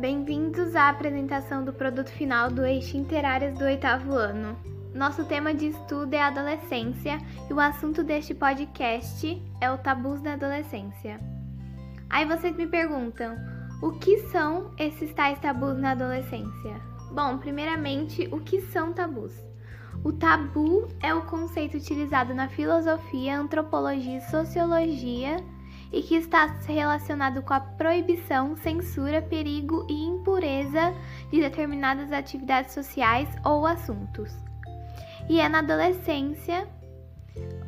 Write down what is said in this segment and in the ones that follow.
Bem-vindos à apresentação do produto final do Eixo Interáreas do oitavo ano. Nosso tema de estudo é a adolescência e o assunto deste podcast é o tabus da adolescência. Aí vocês me perguntam, o que são esses tais tabus na adolescência? Bom, primeiramente, o que são tabus? O tabu é o conceito utilizado na filosofia, antropologia e sociologia e que está relacionado com a proibição, censura, perigo e impureza de determinadas atividades sociais ou assuntos. E é na adolescência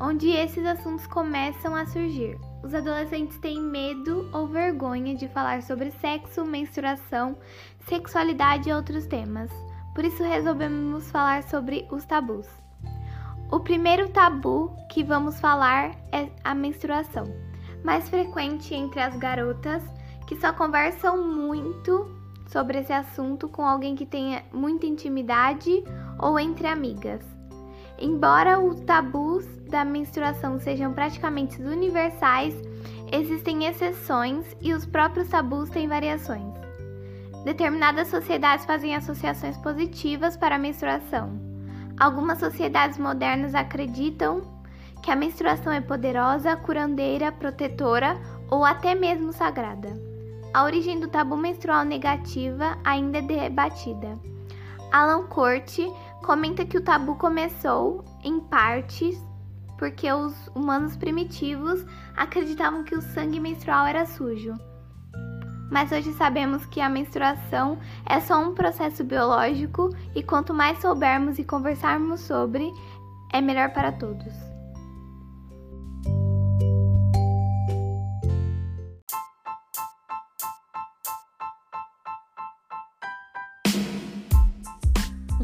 onde esses assuntos começam a surgir. Os adolescentes têm medo ou vergonha de falar sobre sexo, menstruação, sexualidade e outros temas. Por isso resolvemos falar sobre os tabus. O primeiro tabu que vamos falar é a menstruação mais frequente entre as garotas que só conversam muito sobre esse assunto com alguém que tenha muita intimidade ou entre amigas. Embora os tabus da menstruação sejam praticamente universais, existem exceções e os próprios tabus têm variações. Determinadas sociedades fazem associações positivas para a menstruação. Algumas sociedades modernas acreditam que a menstruação é poderosa, curandeira, protetora ou até mesmo sagrada. A origem do tabu menstrual negativa ainda é debatida. Alan Corte comenta que o tabu começou, em partes, porque os humanos primitivos acreditavam que o sangue menstrual era sujo. Mas hoje sabemos que a menstruação é só um processo biológico e quanto mais soubermos e conversarmos sobre, é melhor para todos.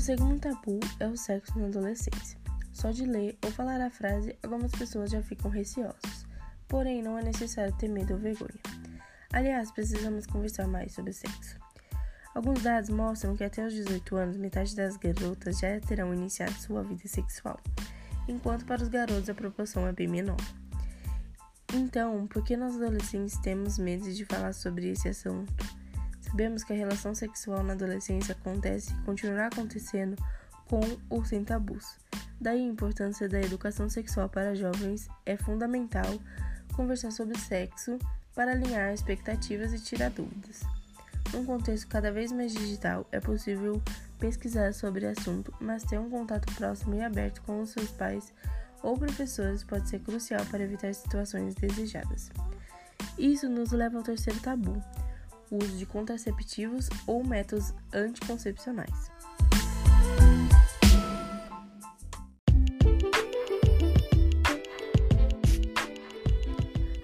Segundo tabu é o sexo na adolescência. Só de ler ou falar a frase, algumas pessoas já ficam receosas. Porém, não é necessário ter medo ou vergonha. Aliás, precisamos conversar mais sobre sexo. Alguns dados mostram que até os 18 anos, metade das garotas já terão iniciado sua vida sexual, enquanto para os garotos a proporção é bem menor. Então, por que nós adolescentes temos medo de falar sobre esse assunto? Sabemos que a relação sexual na adolescência acontece e continuará acontecendo com ou sem tabus. Daí a importância da educação sexual para jovens é fundamental conversar sobre sexo para alinhar expectativas e tirar dúvidas. Num contexto cada vez mais digital, é possível pesquisar sobre o assunto, mas ter um contato próximo e aberto com os seus pais ou professores pode ser crucial para evitar situações desejadas. Isso nos leva ao terceiro tabu, o uso de contraceptivos ou métodos anticoncepcionais.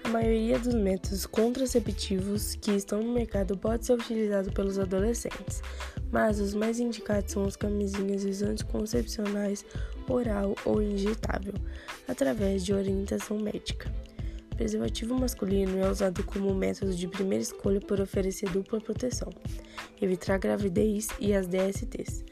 A maioria dos métodos contraceptivos que estão no mercado pode ser utilizado pelos adolescentes, mas os mais indicados são as camisinhas e os anticoncepcionais oral ou injetável, através de orientação médica. Preservativo masculino é usado como método de primeira escolha por oferecer dupla proteção, evitar gravidez e as DSTs.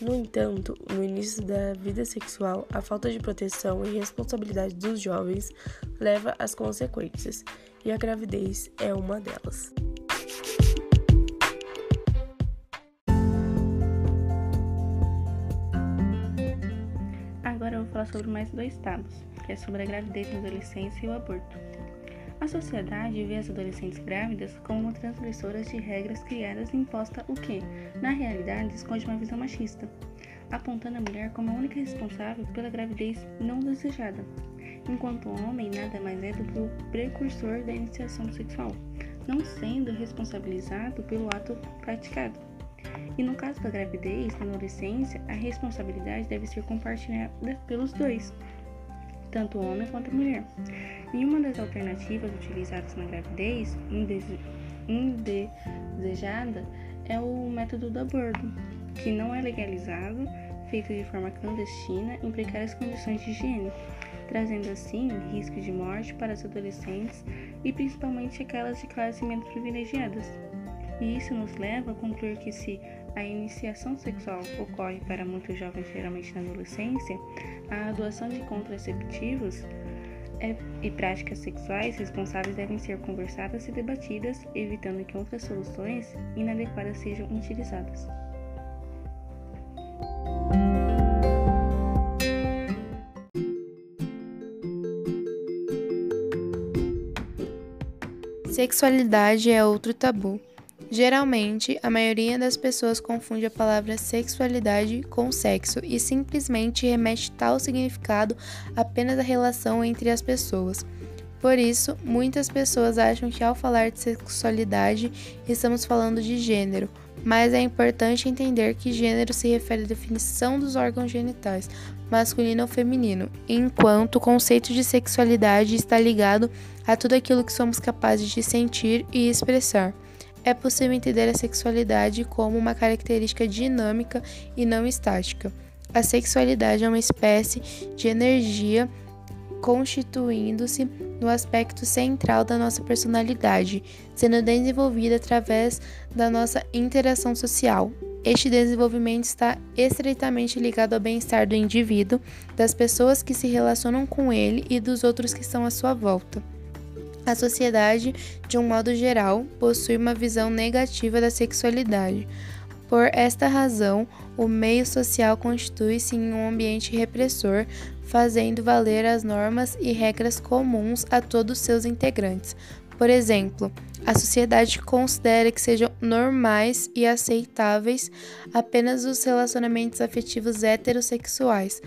No entanto, no início da vida sexual, a falta de proteção e responsabilidade dos jovens leva às consequências, e a gravidez é uma delas. Falar sobre mais dois tabus que é sobre a gravidez na adolescência e o aborto. A sociedade vê as adolescentes grávidas como transgressoras de regras criadas e impostas, o que, na realidade, esconde uma visão machista, apontando a mulher como a única responsável pela gravidez não desejada, enquanto o homem nada mais é do que o precursor da iniciação sexual, não sendo responsabilizado pelo ato praticado. E no caso da gravidez na adolescência, a responsabilidade deve ser compartilhada pelos dois, tanto o homem quanto a mulher. E uma das alternativas utilizadas na gravidez indesejada é o método do aborto, que não é legalizado, feito de forma clandestina em precárias condições de higiene, trazendo assim risco de morte para as adolescentes e principalmente aquelas de classe menos privilegiadas. E isso nos leva a concluir que se a iniciação sexual ocorre para muitos jovens, geralmente na adolescência, a doação de contraceptivos e práticas sexuais responsáveis devem ser conversadas e debatidas, evitando que outras soluções inadequadas sejam utilizadas. Sexualidade é outro tabu. Geralmente, a maioria das pessoas confunde a palavra sexualidade com sexo e simplesmente remete tal significado apenas à relação entre as pessoas. Por isso, muitas pessoas acham que ao falar de sexualidade estamos falando de gênero, mas é importante entender que gênero se refere à definição dos órgãos genitais, masculino ou feminino, enquanto o conceito de sexualidade está ligado a tudo aquilo que somos capazes de sentir e expressar. É possível entender a sexualidade como uma característica dinâmica e não estática. A sexualidade é uma espécie de energia constituindo-se no aspecto central da nossa personalidade, sendo desenvolvida através da nossa interação social. Este desenvolvimento está estreitamente ligado ao bem-estar do indivíduo, das pessoas que se relacionam com ele e dos outros que estão à sua volta. A sociedade, de um modo geral, possui uma visão negativa da sexualidade. Por esta razão, o meio social constitui-se em um ambiente repressor, fazendo valer as normas e regras comuns a todos seus integrantes. Por exemplo, a sociedade considera que sejam normais e aceitáveis apenas os relacionamentos afetivos heterossexuais,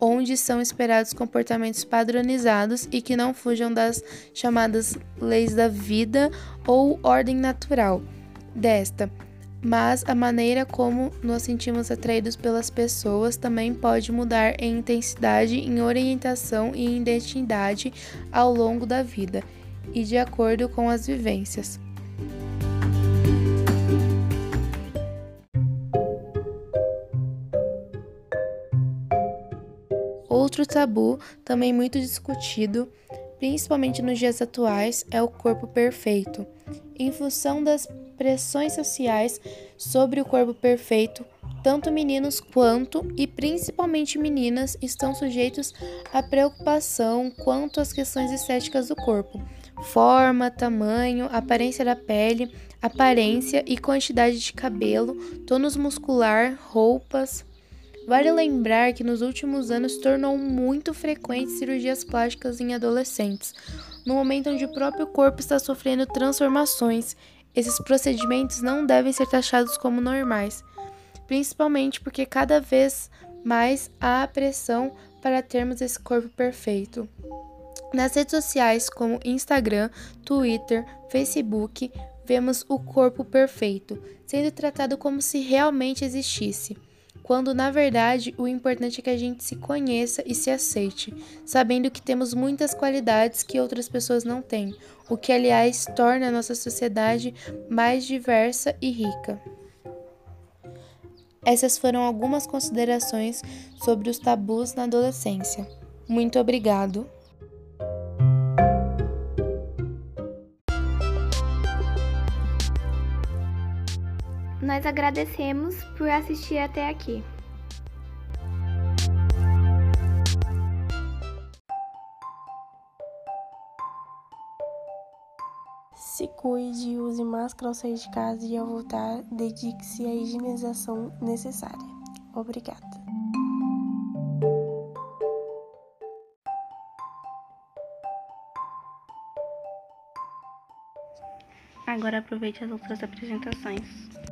onde são esperados comportamentos padronizados e que não fujam das chamadas leis da vida ou ordem natural desta. Mas a maneira como nos sentimos atraídos pelas pessoas também pode mudar em intensidade, em orientação e em identidade ao longo da vida e de acordo com as vivências. Outro tabu, também muito discutido, principalmente nos dias atuais, é o corpo perfeito. Em função das pressões sociais sobre o corpo perfeito, tanto meninos quanto e principalmente meninas estão sujeitos à preocupação quanto às questões estéticas do corpo, forma, tamanho, aparência da pele, aparência e quantidade de cabelo, tônus muscular, roupas, Vale lembrar que nos últimos anos tornou muito frequente cirurgias plásticas em adolescentes, no momento onde o próprio corpo está sofrendo transformações. Esses procedimentos não devem ser taxados como normais, principalmente porque cada vez mais há pressão para termos esse corpo perfeito. Nas redes sociais como Instagram, Twitter, Facebook, vemos o corpo perfeito sendo tratado como se realmente existisse quando na verdade o importante é que a gente se conheça e se aceite, sabendo que temos muitas qualidades que outras pessoas não têm, o que aliás torna a nossa sociedade mais diversa e rica. Essas foram algumas considerações sobre os tabus na adolescência. Muito obrigado. Nós agradecemos por assistir até aqui. Se cuide, use máscara ao sair de casa e ao voltar, dedique-se à higienização necessária. Obrigada. Agora aproveite as outras apresentações.